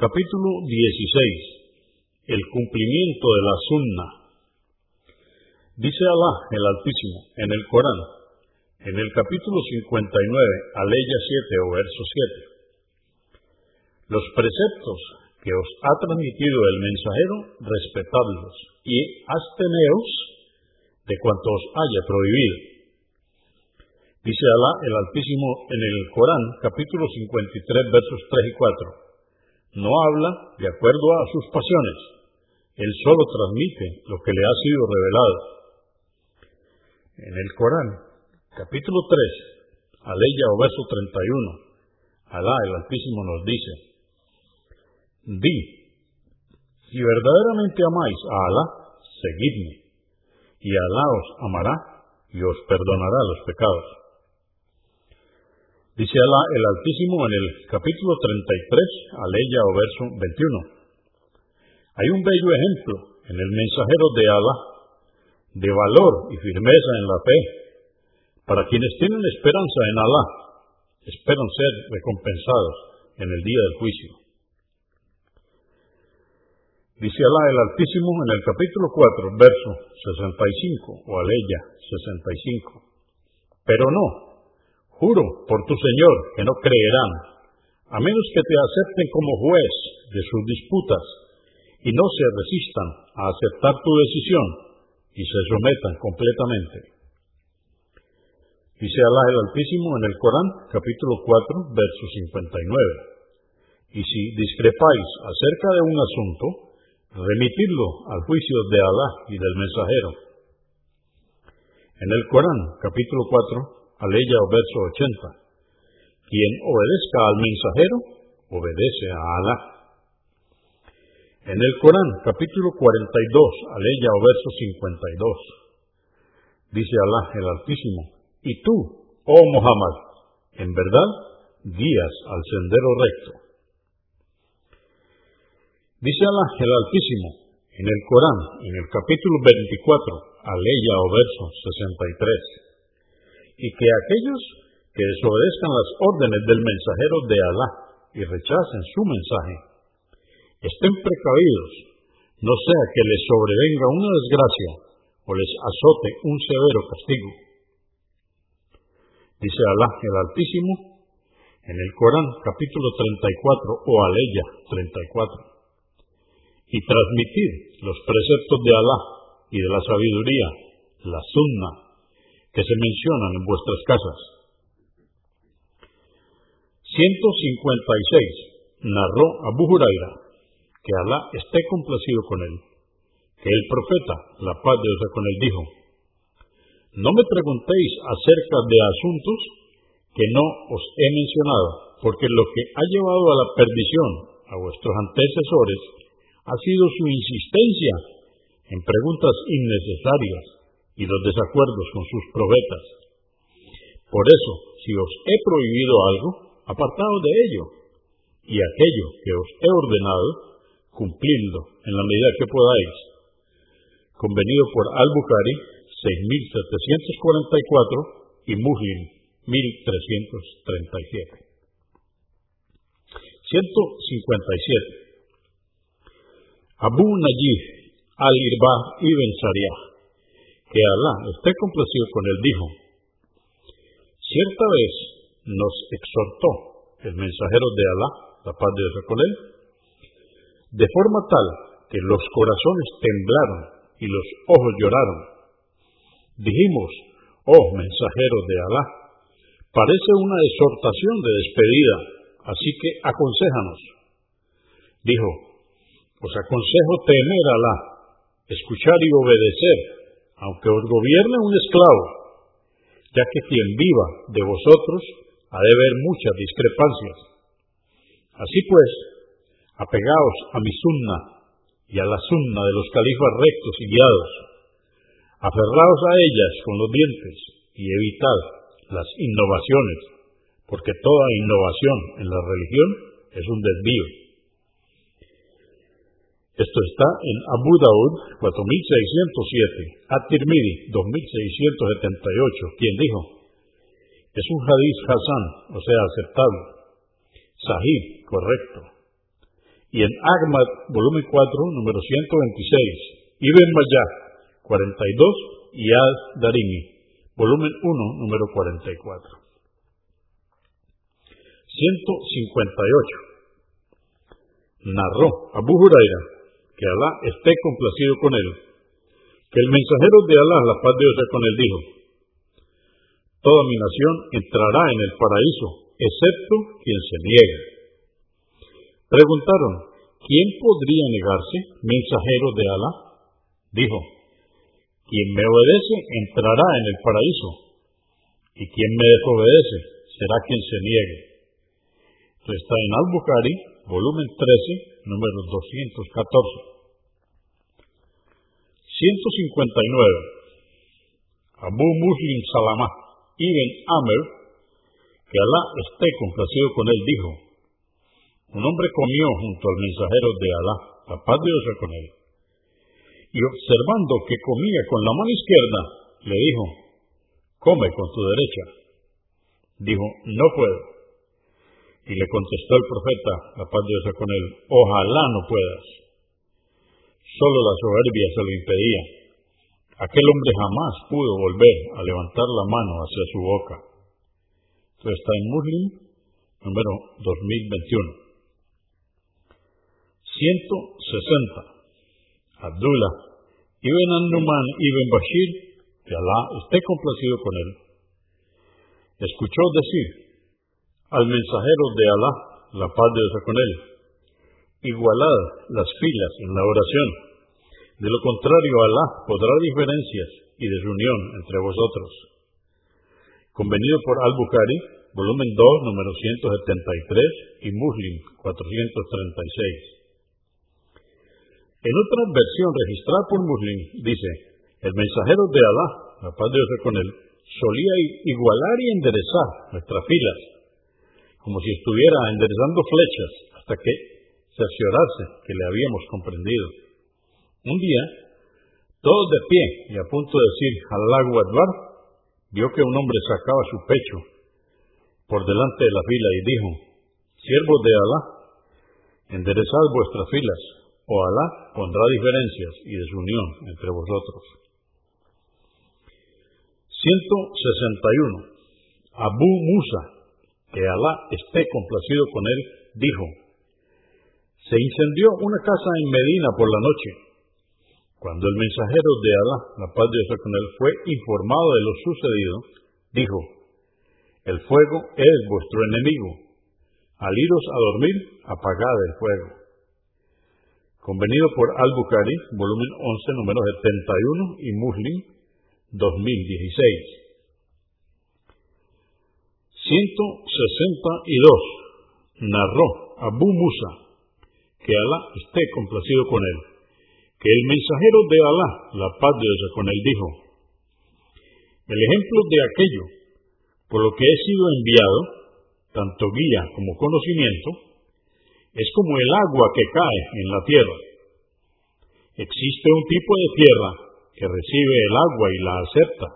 Capítulo 16. El cumplimiento de la sunna. Dice Alá el Altísimo en el Corán, en el capítulo 59, aleya 7 o verso 7. Los preceptos que os ha transmitido el mensajero, respetadlos y absteneos de cuanto os haya prohibido. Dice Alá el Altísimo en el Corán, capítulo 53, versos 3 y 4. No habla de acuerdo a sus pasiones, él solo transmite lo que le ha sido revelado. En el Corán, capítulo 3, aleya o verso 31, Alá el Altísimo nos dice, Di, si verdaderamente amáis a Alá, seguidme, y Alá os amará y os perdonará los pecados. Dice Alá el Altísimo en el capítulo 33, aleya o verso 21. Hay un bello ejemplo en el mensajero de Alá de valor y firmeza en la fe para quienes tienen esperanza en Alá, esperan ser recompensados en el día del juicio. Dice Alá el Altísimo en el capítulo 4, verso 65, o aleya 65. Pero no, juro por tu Señor que no creerán, a menos que te acepten como juez de sus disputas y no se resistan a aceptar tu decisión y se sometan completamente. Dice Alá el Altísimo en el Corán, capítulo 4, verso 59. Y si discrepáis acerca de un asunto, remitirlo al juicio de Alá y del mensajero. En el Corán, capítulo 4, aleya o verso 80, quien obedezca al mensajero, obedece a Alá. En el Corán, capítulo 42, aleya o verso 52, dice Alá el Altísimo, y tú, oh Muhammad, en verdad guías al sendero recto. Dice Alá el Altísimo en el Corán, en el capítulo 24, aleya o verso 63, y que aquellos que desobedezcan las órdenes del mensajero de Alá y rechacen su mensaje, estén precavidos, no sea que les sobrevenga una desgracia o les azote un severo castigo. Dice Alá el Altísimo en el Corán capítulo 34 o aleya 34 y transmitir los preceptos de Alá y de la sabiduría, la sunna, que se mencionan en vuestras casas. 156. Narró Abu Huraira, que Alá esté complacido con él, que el profeta, la paz de Dios con él, dijo, No me preguntéis acerca de asuntos que no os he mencionado, porque lo que ha llevado a la perdición a vuestros antecesores ha sido su insistencia en preguntas innecesarias y los desacuerdos con sus profetas. Por eso, si os he prohibido algo, apartaos de ello, y aquello que os he ordenado, cumplidlo en la medida que podáis. Convenido por Al-Bukhari, 6744 y Muslim, 1337. 157. Abu Najib al-Irba ibn Sariyah, que Alá esté complacido con él, dijo, cierta vez nos exhortó el mensajero de Alá, la paz de Dios con él, de forma tal que los corazones temblaron y los ojos lloraron. Dijimos, oh mensajero de Alá, parece una exhortación de despedida, así que aconséjanos. Dijo, os aconsejo temer a Alá, escuchar y obedecer, aunque os gobierne un esclavo, ya que quien viva de vosotros ha de ver muchas discrepancias. Así pues, apegaos a mi sunna y a la sunna de los califas rectos y guiados. Aferraos a ellas con los dientes y evitad las innovaciones, porque toda innovación en la religión es un desvío. Esto está en Abu Daud 4607, At-Tirmidhi 2678, quien dijo, es un hadith Hassan, o sea, aceptable, sahih, correcto, y en Ahmad, volumen 4, número 126, Ibn Mayah, 42, y Al-Darimi, volumen 1, número 44. 158. Narró Abu Huraira, que Alá esté complacido con él, que el mensajero de Alá, la paz de Dios con él, dijo, Toda mi nación entrará en el paraíso, excepto quien se niegue. Preguntaron, ¿quién podría negarse, mensajero de Alá? Dijo, quien me obedece entrará en el paraíso, y quien me desobedece será quien se niegue. Esto está en Al-Bukhari, volumen 13, número 214. 159. Abu Muslim Salamah Ibn Amr, que Alá esté complacido con él, dijo, un hombre comió junto al mensajero de Alá, la paz de Dios con él, y observando que comía con la mano izquierda, le dijo, come con tu derecha. Dijo, no puedo. Y le contestó el profeta, la paz de Dios con él, ojalá no puedas. Solo la soberbia se lo impedía Aquel hombre jamás pudo volver a levantar la mano hacia su boca. Esto está en Muslim, número 2021. 160. Abdullah Ibn An-Numan Ibn Bashir, que Alá esté complacido con él, escuchó decir al mensajero de Alá, la paz de Dios con él, igualad las filas en la oración de lo contrario, Alá podrá diferencias y desunión entre vosotros. Convenido por Al-Bukhari, volumen 2, número 173 y Muslim 436. En otra versión registrada por Muslim dice, el mensajero de Alá, la paz de Dios con él, solía igualar y enderezar nuestras filas, como si estuviera enderezando flechas hasta que cerciorase que le habíamos comprendido. Un día, todos de pie y a punto de decir Allahu Akbar, vio que un hombre sacaba su pecho por delante de la fila y dijo, siervos de Alá, enderezad vuestras filas, o Alá pondrá diferencias y desunión entre vosotros. 161. Abu Musa, que Alá esté complacido con él, dijo, se incendió una casa en Medina por la noche cuando el mensajero de Alá, la paz de Dios con él, fue informado de lo sucedido, dijo, el fuego es vuestro enemigo. Al iros a dormir, apagad el fuego. Convenido por Al-Bukhari, volumen 11, número 71 y Muslim, 2016. 162. Narró Abu Musa, que Alá esté complacido con él que el mensajero de Alá, la paz de con él, dijo, el ejemplo de aquello por lo que he sido enviado, tanto guía como conocimiento, es como el agua que cae en la tierra. Existe un tipo de tierra que recibe el agua y la acepta,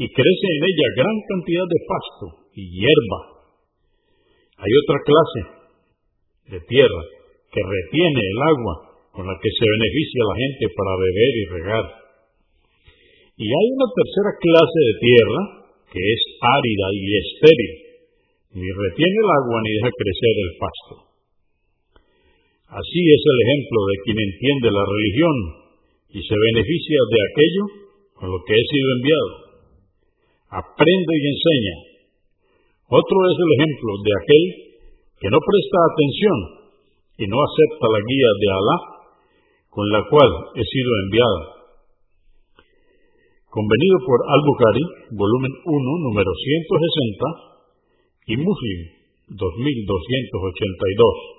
y crece en ella gran cantidad de pasto y hierba. Hay otra clase de tierra que retiene el agua con la que se beneficia la gente para beber y regar. Y hay una tercera clase de tierra que es árida y estéril, ni retiene el agua ni deja crecer el pasto. Así es el ejemplo de quien entiende la religión y se beneficia de aquello con lo que he sido enviado. Aprende y enseña. Otro es el ejemplo de aquel que no presta atención y no acepta la guía de Alá con la cual he sido enviado. Convenido por Al-Bukhari, volumen 1, número 160, y Muslim, 2282.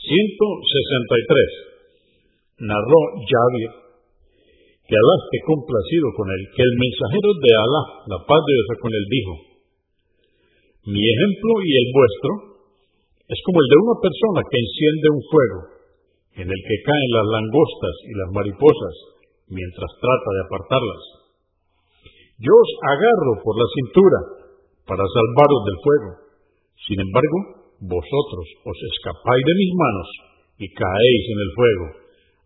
163. Narró Yahweh que Alá esté complacido con él, que el mensajero de Alá, la paz de Dios con él, dijo, mi ejemplo y el vuestro es como el de una persona que enciende un fuego en el que caen las langostas y las mariposas mientras trata de apartarlas. Yo os agarro por la cintura para salvaros del fuego. Sin embargo, vosotros os escapáis de mis manos y caéis en el fuego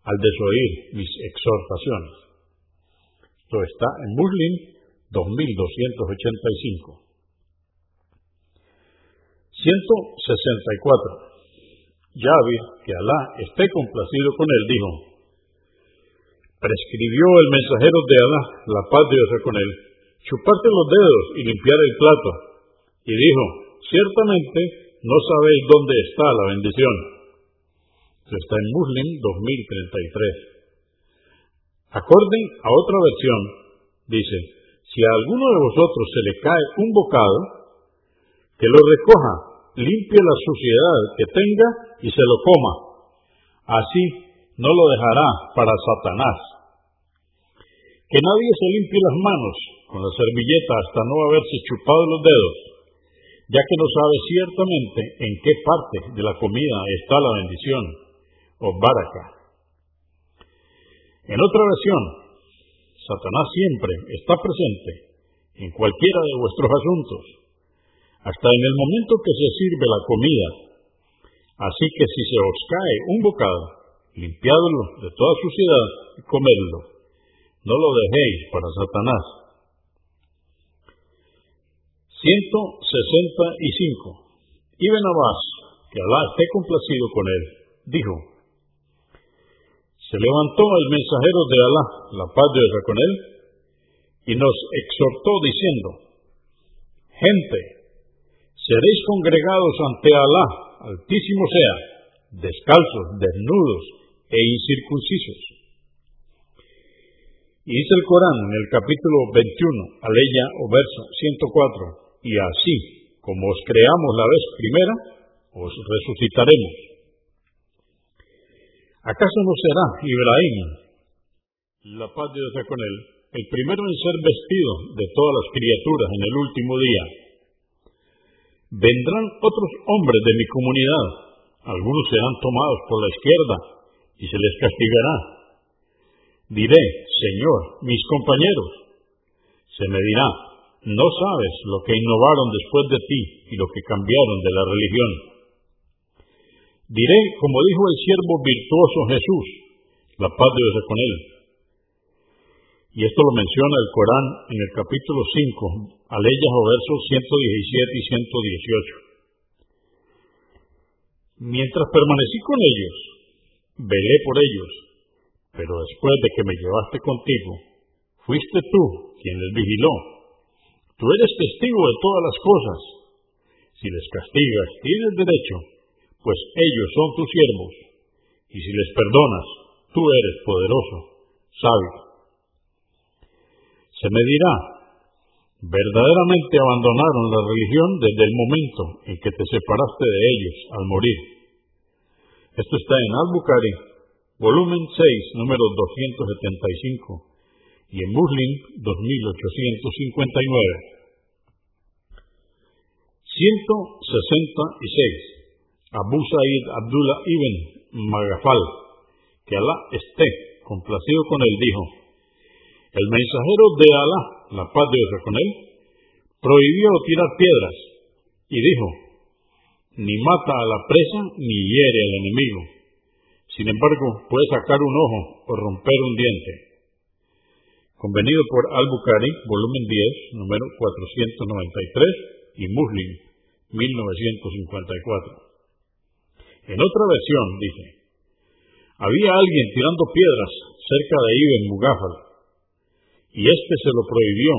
al desoír mis exhortaciones. Esto está en Muslim 2285. 164. Yahvé, que Alá esté complacido con él, dijo, prescribió el mensajero de Alá, la paz de Dios con él, chuparte los dedos y limpiar el plato. Y dijo, ciertamente no sabéis dónde está la bendición. Esto está en Muslim 2033. Acorde a otra versión, dice, si a alguno de vosotros se le cae un bocado, que lo recoja, limpie la suciedad que tenga y se lo coma. Así no lo dejará para Satanás. Que nadie se limpie las manos con la servilleta hasta no haberse chupado los dedos, ya que no sabe ciertamente en qué parte de la comida está la bendición o baraka. En otra versión, Satanás siempre está presente en cualquiera de vuestros asuntos, hasta en el momento que se sirve la comida. Así que si se os cae un bocado, limpiadlo de toda suciedad y comedlo. No lo dejéis para Satanás. 165. Ibn Abbas, que Alá esté complacido con él, dijo, se levantó el mensajero de Alá, la paz de Dios con él, y nos exhortó diciendo, gente, seréis congregados ante Alá, altísimo sea, descalzos, desnudos e incircuncisos. Y dice el Corán en el capítulo 21, aleya o verso 104, y así como os creamos la vez primera, os resucitaremos. ¿Acaso no será Ibrahim, la paz de Dios con él, el primero en ser vestido de todas las criaturas en el último día? Vendrán otros hombres de mi comunidad, algunos serán tomados por la izquierda y se les castigará. Diré, Señor, mis compañeros, se me dirá, no sabes lo que innovaron después de ti y lo que cambiaron de la religión. Diré, como dijo el siervo virtuoso Jesús, la paz de Dios con él. Y esto lo menciona el Corán en el capítulo 5, aleyas o versos 117 y 118. Mientras permanecí con ellos, velé por ellos, pero después de que me llevaste contigo, fuiste tú quien les vigiló Tú eres testigo de todas las cosas. Si les castigas, tienes derecho, pues ellos son tus siervos. Y si les perdonas, tú eres poderoso, sabio. Se me dirá, verdaderamente abandonaron la religión desde el momento en que te separaste de ellos al morir. Esto está en Al-Bukhari, volumen 6, número 275 y en Muslim 2859. 166. Abu Sa'id Abdullah ibn Magafal, que Alá esté complacido con él, dijo, el mensajero de Alá, la paz de Dios con él, prohibió tirar piedras y dijo, ni mata a la presa ni hiere al enemigo. Sin embargo, puede sacar un ojo o romper un diente convenido por Al-Bukhari, volumen 10, número 493, y Muslim, 1954. En otra versión dice, había alguien tirando piedras cerca de Ibn Mugafal, y éste se lo prohibió,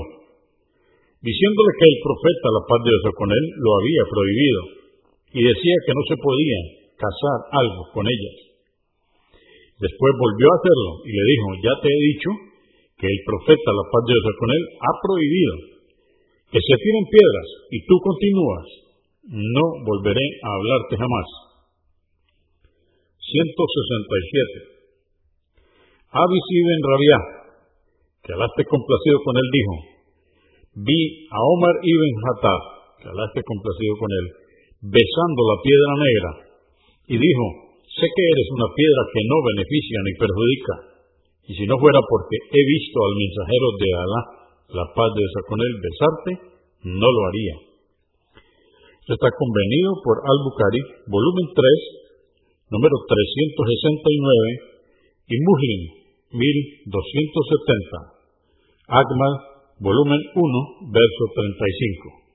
diciéndole que el profeta, la paz de Dios con él, lo había prohibido, y decía que no se podía cazar algo con ellas. Después volvió a hacerlo y le dijo, ya te he dicho que el profeta, la paz de Dios con él, ha prohibido que se tiren piedras y tú continúas, no volveré a hablarte jamás. 167. Abis ibn Rabia, que Alá complacido con él, dijo, vi a Omar ibn Hattab, que Alá complacido con él, besando la piedra negra, y dijo, sé que eres una piedra que no beneficia ni perjudica y si no fuera porque he visto al mensajero de Alá, la paz de Dios con él, besarte, no lo haría. Está convenido por Al-Bukhari, volumen 3, número 369, y Muslim, 1270. Agma, volumen 1, verso 35.